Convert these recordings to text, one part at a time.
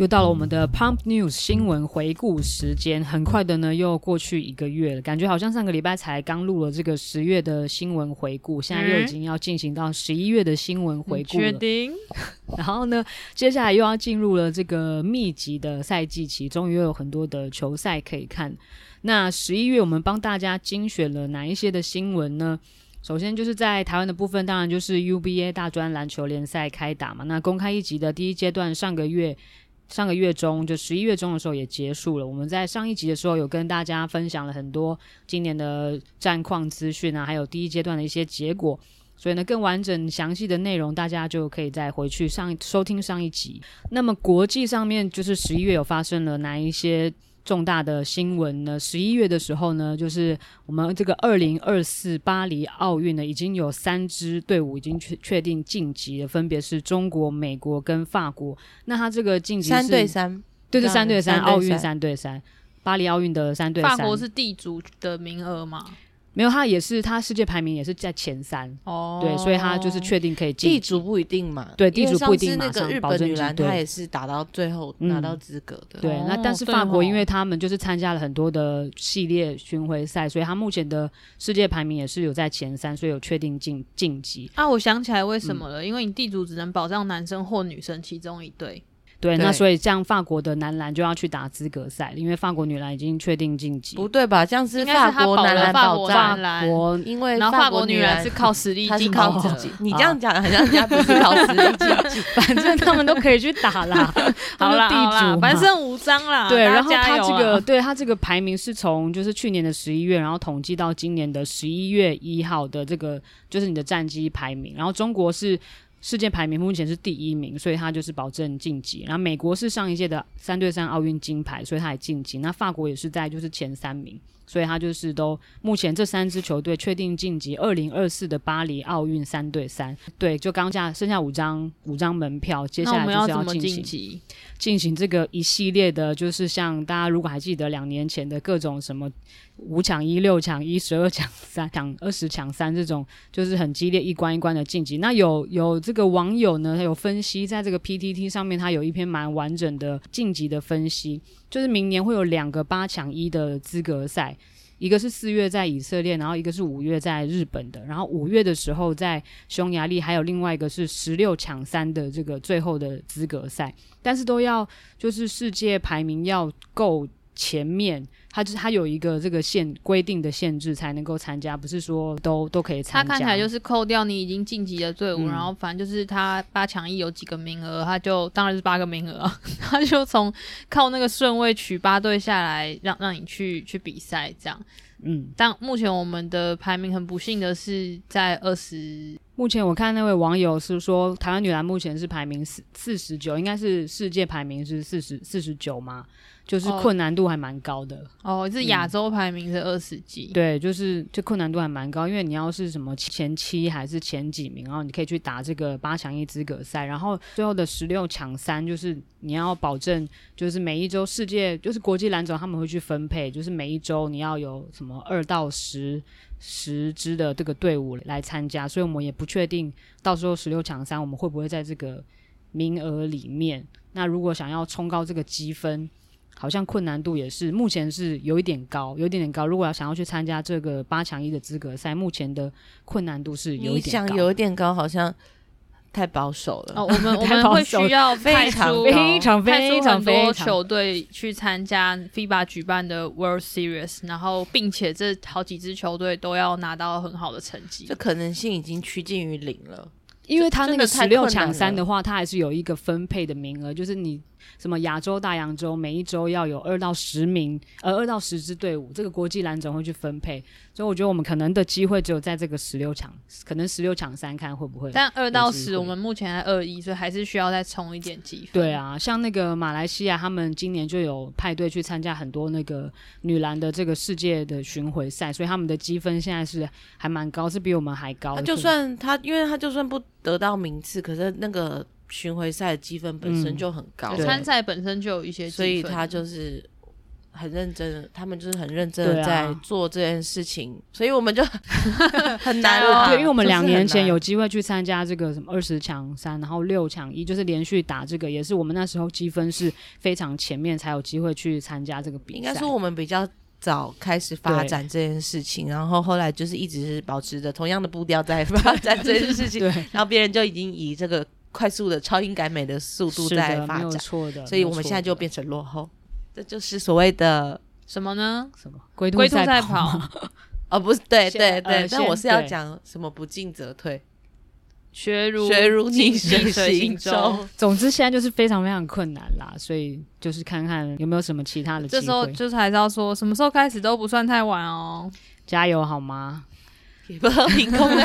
又到了我们的 Pump News 新闻回顾时间，很快的呢，又过去一个月了，感觉好像上个礼拜才刚录了这个十月的新闻回顾，现在又已经要进行到十一月的新闻回顾了。确定？然后呢，接下来又要进入了这个密集的赛季期，终于又有很多的球赛可以看。那十一月我们帮大家精选了哪一些的新闻呢？首先就是在台湾的部分，当然就是 UBA 大专篮球联赛开打嘛。那公开一级的第一阶段，上个月。上个月中，就十一月中的时候也结束了。我们在上一集的时候有跟大家分享了很多今年的战况资讯啊，还有第一阶段的一些结果。所以呢，更完整详细的内容，大家就可以再回去上收听上一集。那么国际上面，就是十一月有发生了哪一些重大的新闻呢？十一月的时候呢，就是我们这个二零二四巴黎奥运呢，已经有三支队伍已经确确定晋级了，分别是中国、美国跟法国。那他这个晋级是三对三，对对，三对三，奥运三对三，巴黎奥运的三对三。法国是地主的名额吗？没有，他也是，他世界排名也是在前三哦，对，所以他就是确定可以进。地主不一定嘛，对，地主不一定马上那个日本女篮，他也是打到最后拿到资格的。嗯、对，那但是法国，因为他们就是参加了很多的系列巡回赛，所以他目前的世界排名也是有在前三，所以有确定晋晋级。啊，我想起来为什么了，嗯、因为你地主只能保障男生或女生其中一队。对，那所以这样法国的男篮就要去打资格赛，因为法国女篮已经确定晋级。不对吧？这样是法国男篮保障，法国因为然后法国女篮是靠实力进，靠自己。你这样讲好像人家不是靠实力进，反正他们都可以去打啦。好啦，地主反正无伤啦。对，然后他这个对他这个排名是从就是去年的十一月，然后统计到今年的十一月一号的这个就是你的战绩排名，然后中国是。世界排名目前是第一名，所以他就是保证晋级。然后美国是上一届的三对三奥运金牌，所以他也晋级。那法国也是在就是前三名，所以他就是都目前这三支球队确定晋级二零二四的巴黎奥运三对三。对，就刚下剩下五张五张门票，接下来就是要进行进行这个一系列的，就是像大家如果还记得两年前的各种什么。五抢一、六抢一、十二抢三、抢二十抢三这种，就是很激烈，一关一关的晋级。那有有这个网友呢，他有分析，在这个 PTT 上面，他有一篇蛮完整的晋级的分析，就是明年会有两个八抢一的资格赛，一个是四月在以色列，然后一个是五月在日本的，然后五月的时候在匈牙利，还有另外一个是十六强三的这个最后的资格赛，但是都要就是世界排名要够前面。他就是他有一个这个限规定的限制才能够参加，不是说都都可以参加。他看起来就是扣掉你已经晋级的队伍，嗯、然后反正就是他八强一有几个名额，他就当然是八个名额，他就从靠那个顺位取八队下来，让让你去去比赛这样。嗯，但目前我们的排名很不幸的是在二十。目前我看那位网友是说，台湾女篮目前是排名四四十九，应该是世界排名是四十四十九吗？就是困难度还蛮高的哦，是亚洲排名是二十几，对，就是这困难度还蛮高，因为你要是什么前七还是前几名，然后你可以去打这个八强一资格赛，然后最后的十六强三，就是你要保证，就是每一周世界就是国际篮总他们会去分配，就是每一周你要有什么二到十十支的这个队伍来参加，所以我们也不确定到时候十六强三我们会不会在这个名额里面。那如果想要冲高这个积分。好像困难度也是目前是有一点高，有一点点高。如果要想要去参加这个八强一的资格赛，目前的困难度是有一点高。你想有一点高，好像太保守了。哦，我们 我们会需要非常非常非常多球队去参加 FIBA 举办的 World Series，然后并且这好几支球队都要拿到很好的成绩，这可能性已经趋近于零了。因为他那个十六强三的话，他还是有一个分配的名额，就是你。什么亚洲大洋洲，每一周要有二到十名，呃，二到十支队伍，这个国际篮总会去分配，所以我觉得我们可能的机会只有在这个十六强，可能十六强三看会不会。但二到十，我们目前还二一，所以还是需要再冲一点积分。对啊，像那个马来西亚，他们今年就有派队去参加很多那个女篮的这个世界的巡回赛，所以他们的积分现在是还蛮高，是比我们还高。他就算他，因为他就算不得到名次，可是那个。巡回赛的积分本身就很高，参赛、嗯、本身就有一些，所以他就是很认真，他们就是很认真的在做这件事情，所以我们就 很难啊。对，因为我们两年前有机会去参加这个什么二十强三，然后六强一，就是连续打这个，也是我们那时候积分是非常前面才有机会去参加这个比赛。应该说我们比较早开始发展这件事情，然后后来就是一直是保持着同样的步调在发展这件事情，对，然后别人就已经以这个快速的超英赶美的速度在发展，错的，所以我们现在就变成落后，这就是所谓的什么呢？什么龟龟兔赛赛跑，哦，不是，对对对，呃但我是要讲什么不进则退，学如学如逆水水行舟舟。总之现在就是非常非常困难啦，所以就是看看有没有什么其他的。这时候就是还是要说，什么时候开始都不算太晚哦。加油好吗？也不知道凭空？的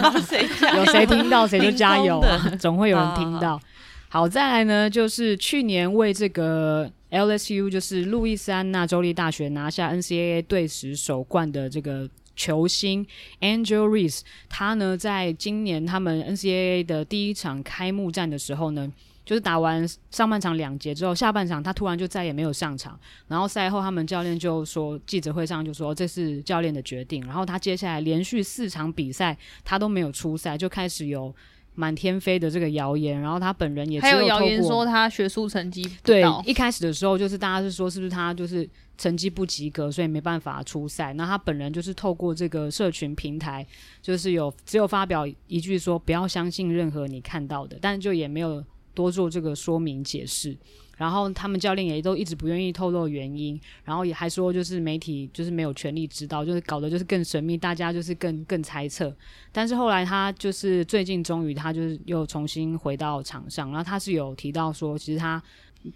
帮谁加油，有谁听到 谁就加油啊，总会有人听到。好，再来呢，就是去年为这个 LSU 就是路易斯安那州立大学拿下 NCAA 队史首冠的这个球星 Angel Reese，他呢在今年他们 NCAA 的第一场开幕战的时候呢，就是打完上半场两节之后，下半场他突然就再也没有上场。然后赛后他们教练就说，记者会上就说这是教练的决定。然后他接下来连续四场比赛他都没有出赛，就开始有满天飞的这个谣言。然后他本人也还有谣言说他学术成绩对，一开始的时候就是大家是说是不是他就是成绩不及格，所以没办法出赛。那他本人就是透过这个社群平台，就是有只有发表一句说不要相信任何你看到的，但就也没有多做这个说明解释。然后他们教练也都一直不愿意透露原因，然后也还说就是媒体就是没有权利知道，就是搞得就是更神秘，大家就是更更猜测。但是后来他就是最近终于他就是又重新回到场上，然后他是有提到说，其实他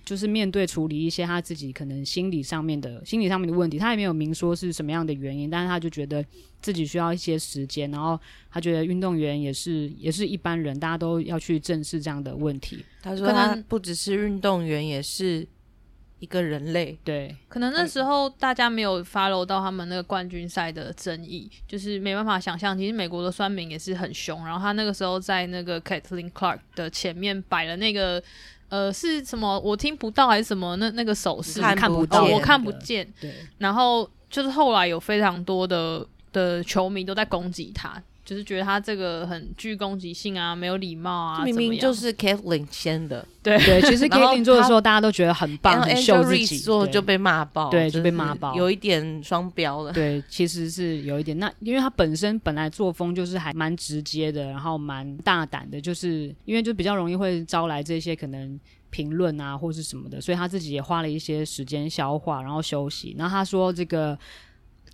就是面对处理一些他自己可能心理上面的心理上面的问题，他也没有明说是什么样的原因，但是他就觉得自己需要一些时间，然后他觉得运动员也是也是一般人，大家都要去正视这样的问题。他说他不只是运动员，也是一个人类。对，可能那时候大家没有 follow 到他们那个冠军赛的争议，就是没办法想象，其实美国的酸民也是很凶。然后他那个时候在那个 Kathleen Clark 的前面摆了那个呃是什么？我听不到还是什么？那那个手势看看不到、哦，我看不见。对，然后就是后来有非常多的的球迷都在攻击他。就是觉得他这个很具攻击性啊，没有礼貌啊，明明就是 Kathleen 先的，对对。其实 Kathleen 做的时候，大家都觉得很棒，很秀自己。做就被骂爆，对，就被骂爆，有一点双标了。对，其实是有一点。那因为他本身本来作风就是还蛮直接的，然后蛮大胆的，就是因为就比较容易会招来这些可能评论啊或是什么的，所以他自己也花了一些时间消化，然后休息。然后他说这个。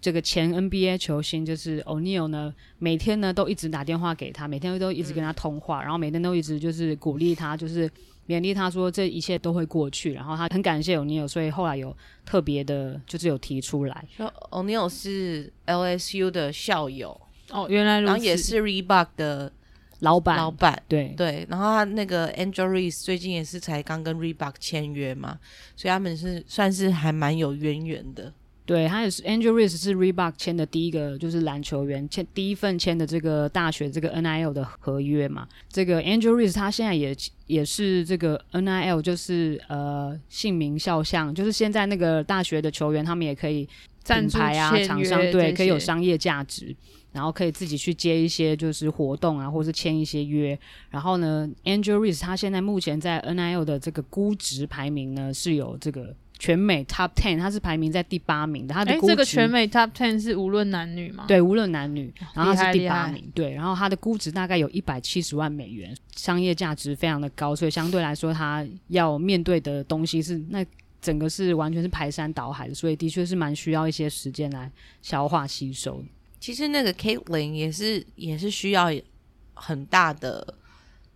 这个前 NBA 球星就是 O'Neal 呢，每天呢都一直打电话给他，每天都一直跟他通话，嗯、然后每天都一直就是鼓励他，就是勉励他说这一切都会过去。然后他很感谢 O'Neal，所以后来有特别的，就是有提出来。说 O'Neal 是 LSU 的校友。哦，原来然后也是 Reebok 的老板，老板。对。对，然后他那个 Angel Reese 最近也是才刚跟 Reebok 签约嘛，所以他们是算是还蛮有渊源的。对，他也是 Angel Reese 是 Reebok 签的第一个就是篮球员签第一份签的这个大学这个 NIL 的合约嘛。这个 Angel Reese 他现在也也是这个 NIL 就是呃姓名肖像，就是现在那个大学的球员他们也可以品牌啊厂商对可以有商业价值，然后可以自己去接一些就是活动啊，或是签一些约。然后呢，Angel Reese 他现在目前在 NIL 的这个估值排名呢是有这个。全美 Top Ten，他是排名在第八名的。他的估值，这个全美 Top Ten 是无论男女吗？对，无论男女，然后他是第八名。对，然后他的估值大概有一百七十万美元，商业价值非常的高，所以相对来说，他要面对的东西是那整个是完全是排山倒海的，所以的确是蛮需要一些时间来消化吸收。其实那个 Caitlin 也是也是需要很大的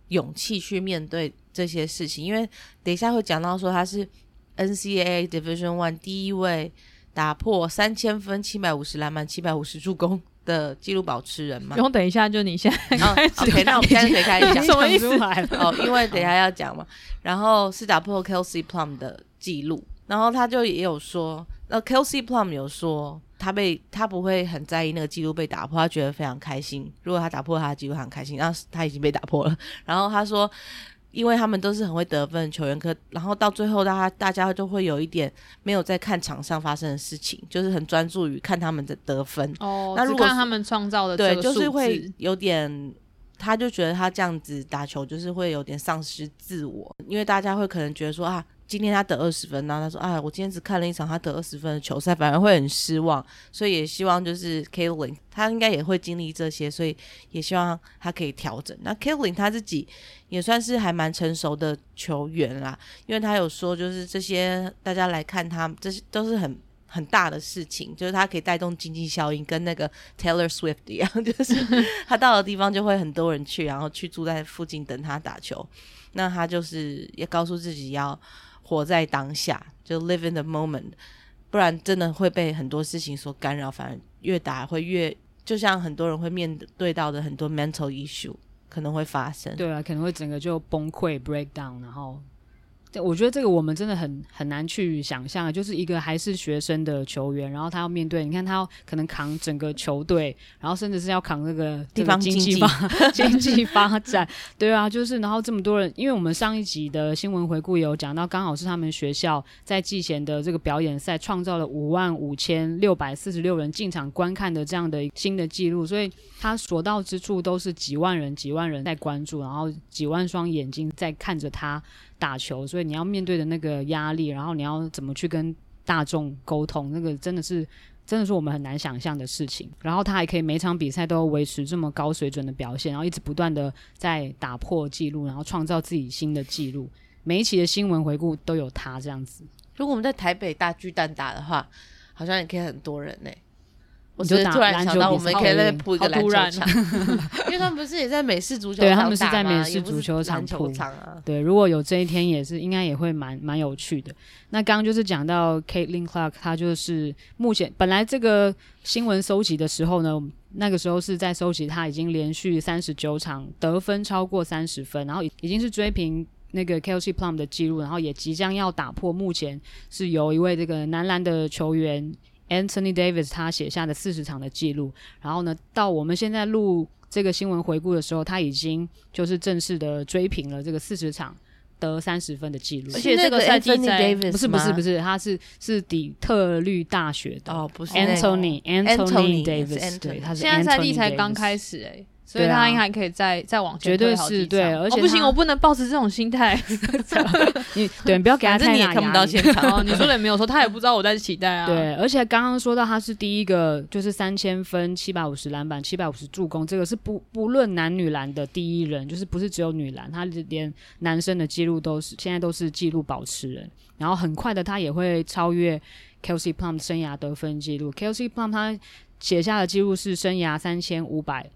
勇气去面对这些事情，因为等一下会讲到说他是。NCAA Division One 第一位打破三千分、七百五十篮板、七百五十助攻的纪录保持人嘛？不用等一下，就你现在 开始。Oh, OK，那我们现在可以开始讲。什么意思？哦，因为等一下要讲嘛。然后是打破 Kelsey Plum 的记录，然后他就也有说，那 Kelsey Plum 有说，他被他不会很在意那个记录被打破，他觉得非常开心。如果他打破他的纪录，他很开心。然后他已经被打破了，然后他说。因为他们都是很会得分的球员，可然后到最后大家大家就会有一点没有在看场上发生的事情，就是很专注于看他们的得分。哦，那如果看他们创造的，对，就是会有点，他就觉得他这样子打球就是会有点丧失自我，因为大家会可能觉得说啊。今天他得二十分，然后他说：“啊，我今天只看了一场他得二十分的球赛，反而会很失望。所以也希望就是 Caitlin，他应该也会经历这些，所以也希望他可以调整。那 Caitlin 他自己也算是还蛮成熟的球员啦，因为他有说，就是这些大家来看他，这些都是很很大的事情，就是他可以带动经济效应，跟那个 Taylor Swift 一样，就是他到的地方就会很多人去，然后去住在附近等他打球。那他就是也告诉自己要。”活在当下，就 live in the moment，不然真的会被很多事情所干扰，反而越打会越，就像很多人会面对到的很多 mental issue 可能会发生。对啊，可能会整个就崩溃 break down，然后。我觉得这个我们真的很很难去想象，就是一个还是学生的球员，然后他要面对，你看他要可能扛整个球队，然后甚至是要扛那个地方经济发 经济发展，对啊，就是然后这么多人，因为我们上一集的新闻回顾有讲到，刚好是他们学校在季前的这个表演赛创造了五万五千六百四十六人进场观看的这样的新的记录，所以他所到之处都是几万人几万人在关注，然后几万双眼睛在看着他。打球，所以你要面对的那个压力，然后你要怎么去跟大众沟通，那个真的是，真的是我们很难想象的事情。然后他还可以每场比赛都维持这么高水准的表现，然后一直不断的在打破纪录，然后创造自己新的纪录。每一期的新闻回顾都有他这样子。如果我们在台北大巨蛋打的话，好像也可以很多人呢、我就突然想到，我们可以再铺一个篮球场，因为他们不是也在美式足球场？对，他们是在美式足球场铺。啊、对，如果有这一天，也是应该也会蛮蛮有趣的。那刚刚就是讲到 Caitlin Clark，他就是目前本来这个新闻收集的时候呢，那个时候是在收集他已经连续三十九场得分超过三十分，然后已已经是追平那个 Kelsey Plum 的记录，然后也即将要打破目前是由一位这个男篮的球员。Anthony Davis 他写下的四十场的记录，然后呢，到我们现在录这个新闻回顾的时候，他已经就是正式的追平了这个四十场得三十分的记录。而且这个赛季在不是不是不是，他是是底特律大学的哦，不是。Anthony Anthony Davis，对，他是现在赛季才刚开始哎、欸。所以他应该还可以再、啊、再往前，绝对是对，而且、哦、不行，我不能抱持这种心态。你对，你不要给他太大压力。你也看不到现场哦，你说的也没有错，他也不知道我在期待啊。对，而且刚刚说到他是第一个，就是三千分、七百五十篮板、七百五十助攻，这个是不不论男女篮的第一人，就是不是只有女篮，他连男生的记录都是现在都是记录保持人。然后很快的，他也会超越 Kelsey Plum 生涯得分记录。Kelsey Plum 他写下的记录是生涯三千五百。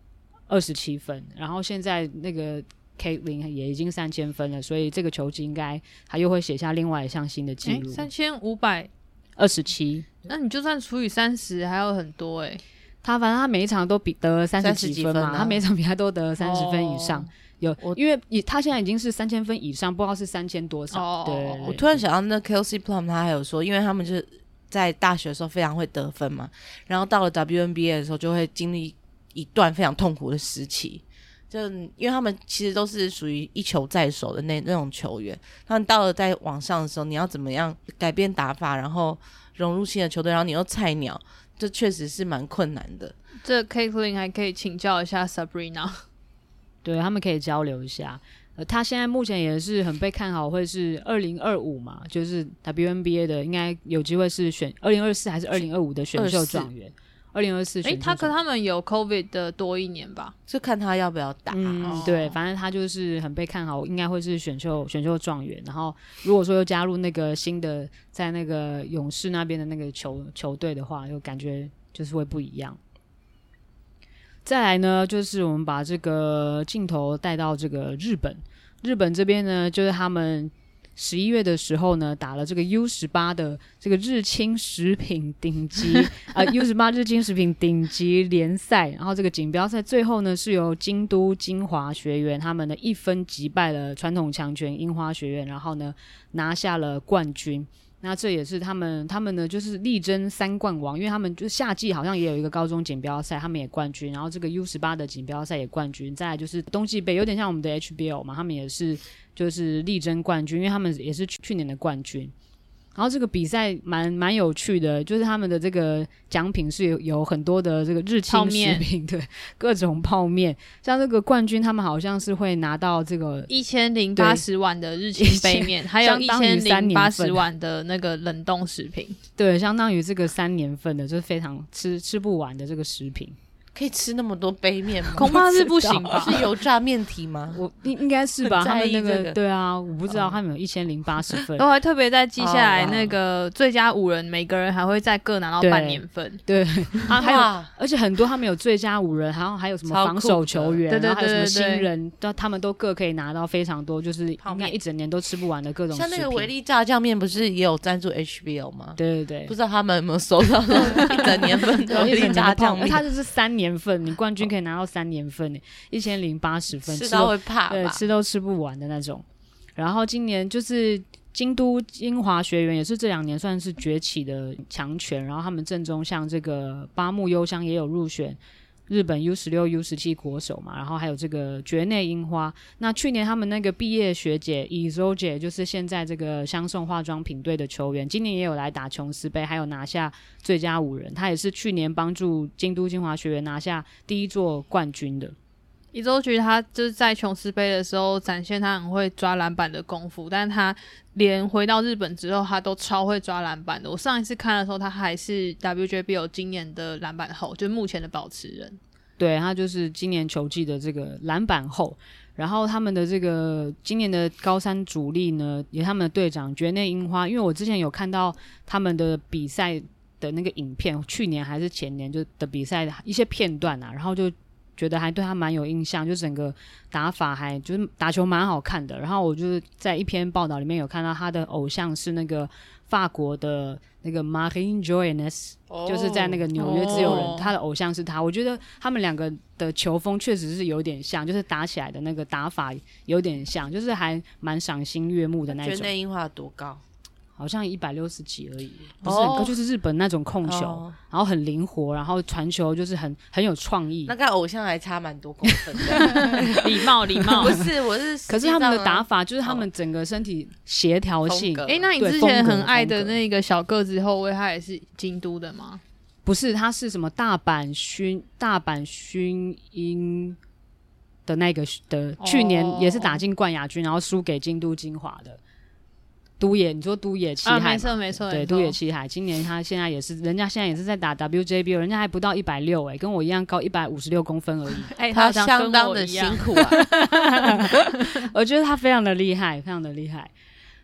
二十七分，然后现在那个 Caitlin 也已经三千分了，所以这个球季应该他又会写下另外一项新的记录。三千五百二十七，那你就算除以三十，还有很多诶、欸。他反正他每一场都比得三十几分嘛，分啊、他每场比赛都得三十分以上。哦、有，因为以他现在已经是三千分以上，不知道是三千多少。哦、对，对，对，我突然想到，那 Kelsey Plum 他还有说，因为他们就是在大学的时候非常会得分嘛，然后到了 WNBA 的时候就会经历。一段非常痛苦的时期，就因为他们其实都是属于一球在手的那那种球员，他们到了在网上的时候，你要怎么样改变打法，然后融入新的球队，然后你又菜鸟，这确实是蛮困难的。这 Kaitlin 还可以请教一下 Sabrina，对，他们可以交流一下。呃，他现在目前也是很被看好，会是二零二五嘛，就是 WNBA 的，应该有机会是选二零二四还是二零二五的选秀状元。二零二四，哎，他可他们有 COVID 的多一年吧？就看他要不要打。嗯，哦、对，反正他就是很被看好，应该会是选秀选秀状元。然后，如果说又加入那个新的，在那个勇士那边的那个球球队的话，又感觉就是会不一样。再来呢，就是我们把这个镜头带到这个日本，日本这边呢，就是他们。十一月的时候呢，打了这个 U 十八的这个日清食品顶级啊 U 十八日清食品顶级联赛，然后这个锦标赛最后呢是由京都精华学院他们呢一分击败了传统强权樱花学院，然后呢拿下了冠军。那这也是他们他们呢就是力争三冠王，因为他们就夏季好像也有一个高中锦标赛，他们也冠军，然后这个 U 十八的锦标赛也冠军，再来就是冬季杯有点像我们的 HBL 嘛，他们也是就是力争冠军，因为他们也是去去年的冠军。然后这个比赛蛮蛮有趣的，就是他们的这个奖品是有有很多的这个日清食品，对，各种泡面。像这个冠军，他们好像是会拿到这个一千零八十碗的日清杯面，还有一千零八十碗的那个冷冻食品，对，相当于这个三年份的，就是非常吃吃不完的这个食品。可以吃那么多杯面吗？恐怕是不行吧？是油炸面体吗？我应应该是吧。他们那个对啊，我不知道他们有一千零八十分。我还特别在记下来，那个最佳五人，每个人还会再各拿到半年份。对，啊还有而且很多他们有最佳五人，然后还有什么防守球员，然后还有什么新人，都他们都各可以拿到非常多，就是应该一整年都吃不完的各种。像那个维力炸酱面，不是也有赞助 HBO 吗？对对对，不知道他们有没有收到一整年份的维力炸酱面？他就是三年份，你冠军。可以拿到三年份，一千零八十分，吃到会怕，对，吃都吃不完的那种。然后今年就是京都英华学园，也是这两年算是崛起的强权。然后他们正中像这个八木优香也有入选。日本 U 十六、U 十七国手嘛，然后还有这个蕨内樱花。那去年他们那个毕业学姐伊周姐，就是现在这个相送化妆品队的球员，今年也有来打琼斯杯，还有拿下最佳五人。她也是去年帮助京都精华学院拿下第一座冠军的。一周菊他就是在琼斯杯的时候展现他很会抓篮板的功夫，但他连回到日本之后，他都超会抓篮板的。我上一次看的时候，他还是 WJB 有今年的篮板后，就是目前的保持人。对，他就是今年球季的这个篮板后。然后他们的这个今年的高三主力呢，也他们的队长绝内樱花，因为我之前有看到他们的比赛的那个影片，去年还是前年就的比赛的一些片段啊，然后就。觉得还对他蛮有印象，就整个打法还就是打球蛮好看的。然后我就是在一篇报道里面有看到他的偶像是那个法国的那个 Marine Joyeuse，就是在那个纽约自由人，他的偶像是他。我觉得他们两个的球风确实是有点像，就是打起来的那个打法有点像，就是还蛮赏心悦目的那种。觉得那樱花多高？好像一百六十几而已，不是很高，就是日本那种控球，哦、然后很灵活，然后传球就是很很有创意。那跟偶像还差蛮多公分的，礼 貌礼貌。不是，我是，可是他们的打法就是他们整个身体协调性。哎、欸，那你之前很爱的那个小个子后卫，他也是京都的吗？不是，他是什么大阪薰大阪薰英的那个的，去年也是打进冠亚军，然后输给京都精华的。都野，你说都野七海，没错没错，对，都野七海，今年他现在也是，人家现在也是在打 WJBL，人家还不到一百六，哎，跟我一样高一百五十六公分而已，哎、欸，他相当的辛苦啊，我觉得他非常的厉害，非常的厉害。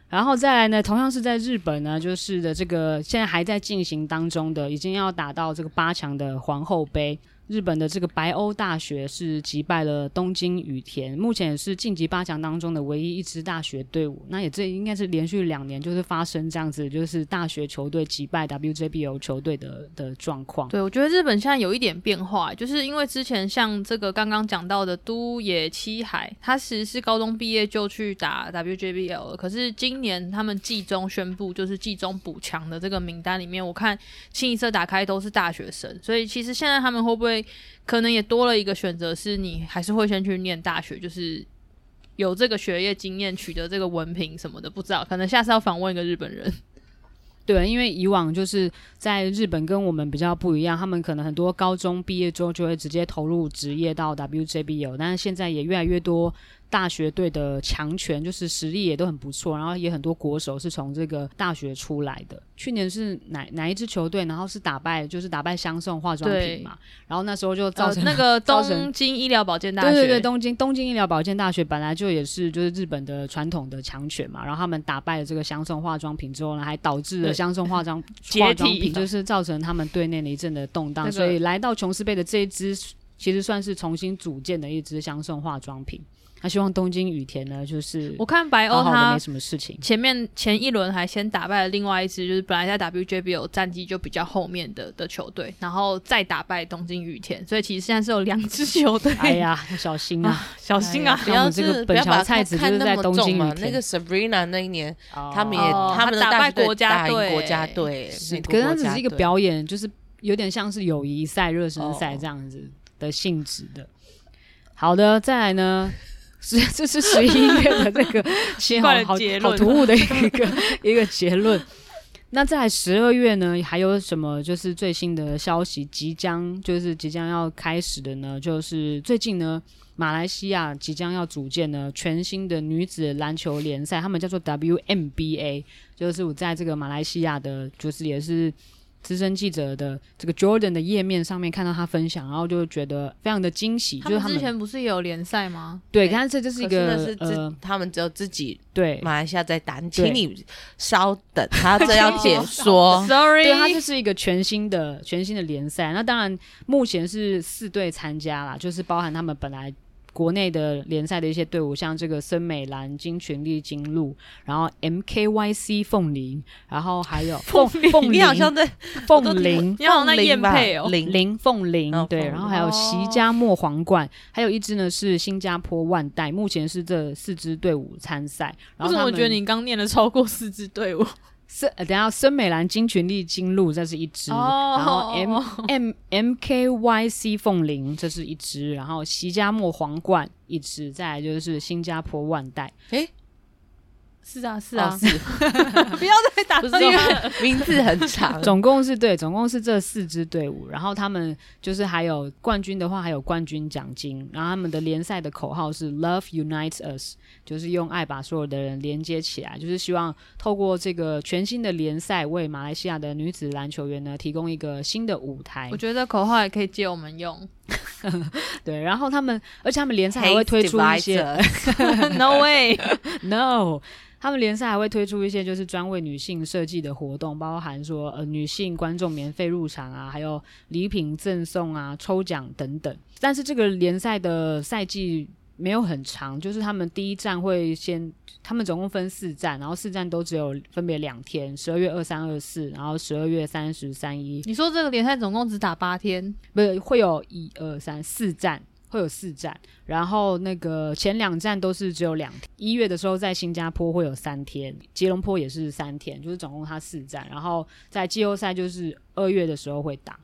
然后再来呢，同样是在日本呢，就是的这个现在还在进行当中的，已经要打到这个八强的皇后杯。日本的这个白鸥大学是击败了东京羽田，目前也是晋级八强当中的唯一一支大学队伍。那也这应该是连续两年就是发生这样子，就是大学球队击败 WJBL 球队的的状况。对，我觉得日本现在有一点变化，就是因为之前像这个刚刚讲到的都野七海，他其实是高中毕业就去打 WJBL 了，可是今年他们季中宣布就是季中补强的这个名单里面，我看清一色打开都是大学生，所以其实现在他们会不会？可能也多了一个选择，是你还是会先去念大学，就是有这个学业经验，取得这个文凭什么的，不知道。可能下次要访问一个日本人。对，因为以往就是在日本跟我们比较不一样，他们可能很多高中毕业之后就会直接投入职业到 WJBO，但是现在也越来越多。大学队的强权就是实力也都很不错，然后也很多国手是从这个大学出来的。去年是哪哪一支球队？然后是打败，就是打败香颂化妆品嘛。然后那时候就造成、呃、那个东京医疗保健大学。对对对，东京东京医疗保健大学本来就也是就是日本的传统的强权嘛。然后他们打败了这个香颂化妆品之后呢，还导致了香颂化妆 化妆品就是造成他们队内的一阵的动荡。那个、所以来到琼斯杯的这一支，其实算是重新组建的一支香颂化妆品。他希望东京羽田呢，就是我看白欧他没什么事情，前面前一轮还先打败了另外一支，就是本来在 WJBL 战绩就比较后面的的球队，然后再打败东京羽田，所以其实现在是有两支球队。哎呀，小心啊，啊小心啊！不要这个本桥菜子就是在东京羽田那个 Sabrina 那一年，哦、他们也、哦、他们打败国家队，国家队，可是他只是一个表演，就是有点像是友谊赛、热身赛这样子的性质的。哦、好的，再来呢。是，这是十一月的这个 新好好好突兀的一个 一个结论。那在十二月呢，还有什么就是最新的消息即将就是即将要开始的呢？就是最近呢，马来西亚即将要组建呢全新的女子篮球联赛，他们叫做 WMBA，就是我在这个马来西亚的，就是也是。资深记者的这个 Jordan 的页面上面看到他分享，然后就觉得非常的惊喜。就是他们之前不是有联赛吗？对，但是这就是一个是呃，他们只有自己对马来西亚在打。请你稍等，他这要解 说。Sorry，对，他就是一个全新的全新的联赛。那当然目前是四队参加啦，就是包含他们本来。国内的联赛的一些队伍，像这个森美兰、金群力、金鹿，然后 MKYC 凤林，然后还有 凤凤林，你好像在凤林，你好像在燕配哦，林林凤林，对，然后还有席家莫皇冠，还有一支呢是新加坡万代，目前是这四支队伍参赛。为什么我觉得你刚念了超过四支队伍？森，等下，森美兰、金群丽、金鹿，这是一支；oh, 然后 M M M K Y C 凤翎，这是一支；然后席家莫皇冠一支，再来就是新加坡万代。诶是啊，是啊，哦、是，不要再打字，因为 名字很长。总共是对，总共是这四支队伍，然后他们就是还有冠军的话，还有冠军奖金。然后他们的联赛的口号是 “Love Unites Us”，就是用爱把所有的人连接起来，就是希望透过这个全新的联赛，为马来西亚的女子篮球员呢提供一个新的舞台。我觉得口号也可以借我们用。对，然后他们，而且他们联赛还会推出一些 “No way, No”。他们联赛还会推出一些就是专为女性设计的活动，包含说呃女性观众免费入场啊，还有礼品赠送啊、抽奖等等。但是这个联赛的赛季没有很长，就是他们第一站会先，他们总共分四站，然后四站都只有分别两天，十二月二三二四，然后十二月三十三一。你说这个联赛总共只打八天？不是，会有一二三四站。会有四站，然后那个前两站都是只有两天。一月的时候在新加坡会有三天，吉隆坡也是三天，就是总共他四站。然后在季后赛就是二月的时候会打，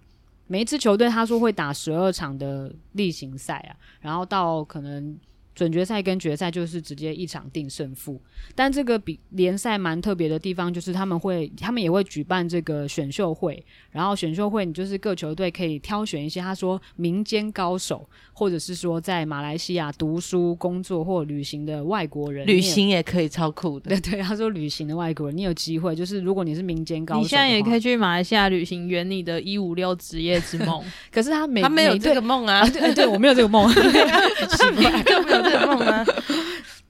每一支球队他说会打十二场的例行赛啊，然后到可能。准决赛跟决赛就是直接一场定胜负，但这个比联赛蛮特别的地方就是他们会，他们也会举办这个选秀会，然后选秀会你就是各球队可以挑选一些他说民间高手，或者是说在马来西亚读书、工作或旅行的外国人，旅行也可以超酷的。对对，他说旅行的外国人，你有机会就是如果你是民间高手，你现在也可以去马来西亚旅行，圆你的一五六职业之梦。可是他没他没有这个梦啊，啊对，对我没有这个梦，奇怪。这个梦吗？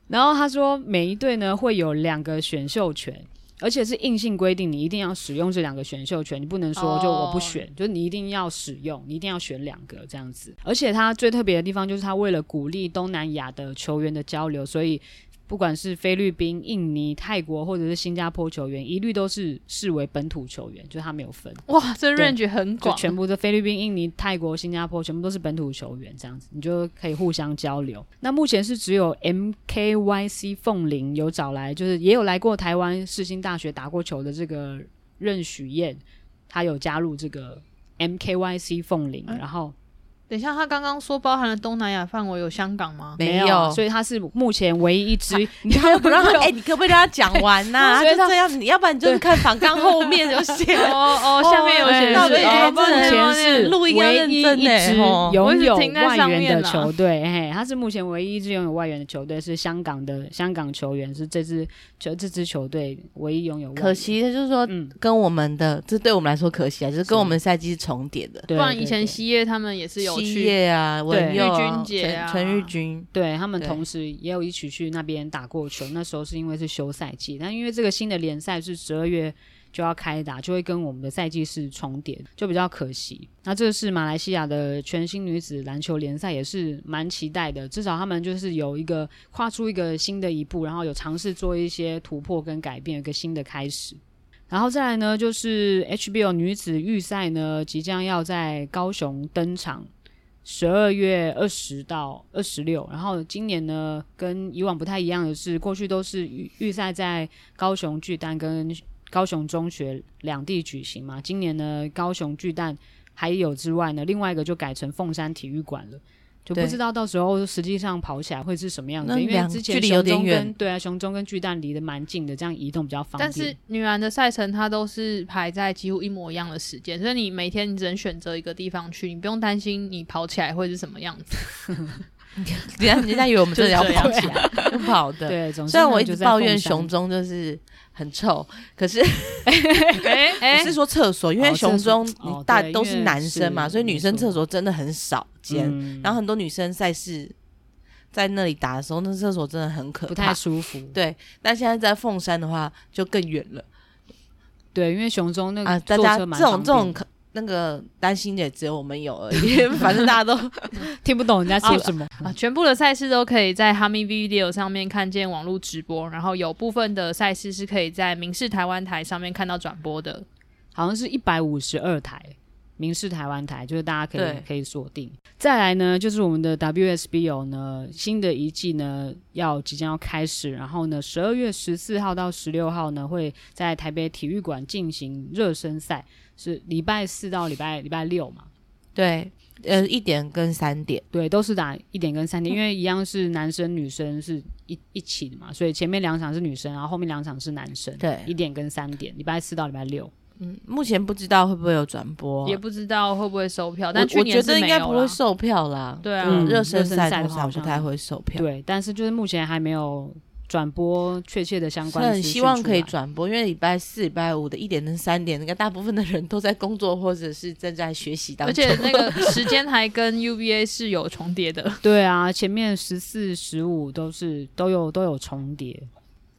然后他说，每一队呢会有两个选秀权，而且是硬性规定，你一定要使用这两个选秀权，你不能说就我不选，就你一定要使用，你一定要选两个这样子。而且他最特别的地方就是他为了鼓励东南亚的球员的交流，所以。不管是菲律宾、印尼、泰国或者是新加坡球员，一律都是视为本土球员，就是他没有分。哇，这 range 很广，全部的菲律宾、印尼、泰国、新加坡全部都是本土球员，这样子你就可以互相交流。那目前是只有 MKYC 凤林有找来，就是也有来过台湾世新大学打过球的这个任许燕，他有加入这个 MKYC 凤林，嗯、然后。等一下，他刚刚说包含了东南亚范围有香港吗？没有，所以他是目前唯一一支。你还不让他？哎，你可不可以让他讲完呐？他就这样，你要不然你就是看反纲后面有写 哦哦，下面有写。所以目前是唯一一支拥有外援的球队。嘿，他是目前唯一一支拥有外援的球队，是香港的香港球员，是这支球这支球队唯一拥有。可惜的就是说，跟我们的这对我们来说可惜啊，就是跟我们赛季是重叠的。不然以前西叶他们也是有。毕业啊，文佑、君姐啊，陈玉君，对他们同时也有一起去那边打过球。那时候是因为是休赛季，但因为这个新的联赛是十二月就要开打，就会跟我们的赛季是重叠，就比较可惜。那这是马来西亚的全新女子篮球联赛，也是蛮期待的。至少他们就是有一个跨出一个新的一步，然后有尝试做一些突破跟改变，有一个新的开始。然后再来呢，就是 HBO 女子预赛呢，即将要在高雄登场，十二月二十到二十六。然后今年呢，跟以往不太一样的是，过去都是预预赛在高雄巨蛋跟高雄中学两地举行嘛。今年呢，高雄巨蛋还有之外呢，另外一个就改成凤山体育馆了。就不知道到时候实际上跑起来会是什么样子，因为之前雄中跟对啊，熊中跟巨蛋离得蛮近的，这样移动比较方便。但是女篮的赛程它都是排在几乎一模一样的时间，所以你每天你只能选择一个地方去，你不用担心你跑起来会是什么样子。人家人家以为我们真的要跑起来，不跑的。对，虽然我一直抱怨熊中就是很臭，可是哎 哎，不是说厕所，因为雄中大都是男生嘛，所以女生厕所真的很少见。然后很多女生赛事在那里打的时候，那厕所真的很可怕，不太舒服。对，但现在在凤山的话就更远了。对，因为雄中那个啊，大家这种这种。那个担心的也只有我们有而已，反正大家都 听不懂人家说什么啊。全部的赛事都可以在 Hami Video 上面看见网络直播，然后有部分的赛事是可以在民视台湾台上面看到转播的，好像是一百五十二台民视台湾台，就是大家可以可以锁定。再来呢，就是我们的 WSBO 呢，新的一季呢要即将要开始，然后呢，十二月十四号到十六号呢会在台北体育馆进行热身赛。是礼拜四到礼拜礼拜六嘛？对，呃，一点跟三点，对，都是打一点跟三点，因为一样是男生女生是一一起的嘛，所以前面两场是女生，然后后面两场是男生。对，一点跟三点，礼拜四到礼拜六。嗯，目前不知道会不会有转播，也不知道会不会售票，但去年我觉得应该不会售票啦。对啊，热、嗯、身赛的话不太会售票。对，但是就是目前还没有。转播确切的相关，很希望可以转播，因为礼拜四、礼拜五的一点跟三点，应该大部分的人都在工作或者是正在学习当中，而且那个 时间还跟 UVA 是有重叠的。对啊，前面十四、十五都是都有都有重叠。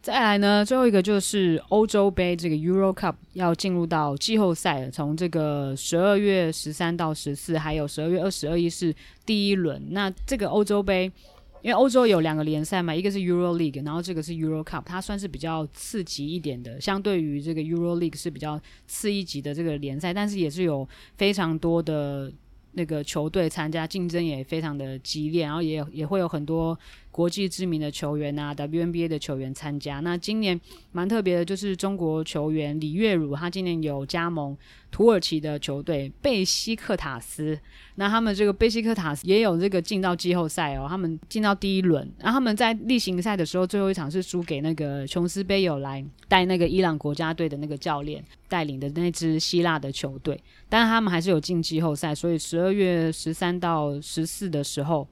再来呢，最后一个就是欧洲杯这个 Euro Cup 要进入到季后赛了，从这个十二月十三到十四，还有十二月二十二日是第一轮。那这个欧洲杯。因为欧洲有两个联赛嘛，一个是 Euro League，然后这个是 Euro Cup，它算是比较次级一点的，相对于这个 Euro League 是比较次一级的这个联赛，但是也是有非常多的那个球队参加，竞争也非常的激烈，然后也也会有很多。国际知名的球员啊，WNBA 的球员参加。那今年蛮特别的，就是中国球员李月汝，他今年有加盟土耳其的球队贝西克塔斯。那他们这个贝西克塔斯也有这个进到季后赛哦，他们进到第一轮。然后他们在例行赛的时候，最后一场是输给那个琼斯杯有来带那个伊朗国家队的那个教练带领的那支希腊的球队，但他们还是有进季后赛。所以十二月十三到十四的时候。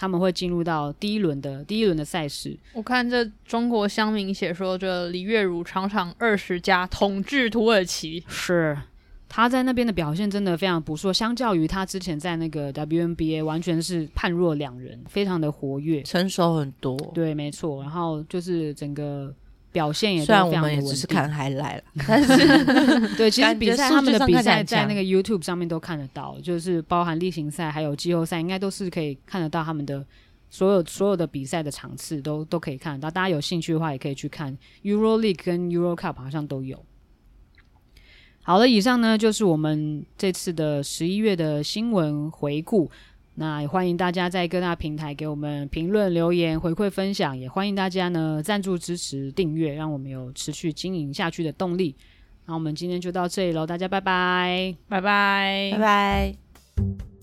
他们会进入到第一轮的第一轮的赛事。我看这中国乡民写说，这李月汝场场二十加，统治土耳其。是他在那边的表现真的非常不错，相较于他之前在那个 WNBA，完全是判若两人，非常的活跃，成熟很多。对，没错。然后就是整个。表现也虽然我们也只是看 highlight 了，但 是 对，其实比赛他们的比赛在那个 YouTube 上面都看得到，就是包含例行赛还有季后赛，应该都是可以看得到他们的所有所有的比赛的场次都都可以看得到。大家有兴趣的话，也可以去看 Euro League 跟 Euro Cup 好像都有。好了，以上呢就是我们这次的十一月的新闻回顾。那也欢迎大家在各大平台给我们评论、留言、回馈、分享，也欢迎大家呢赞助支持、订阅，让我们有持续经营下去的动力。那我们今天就到这里喽，大家拜拜，拜拜，拜拜。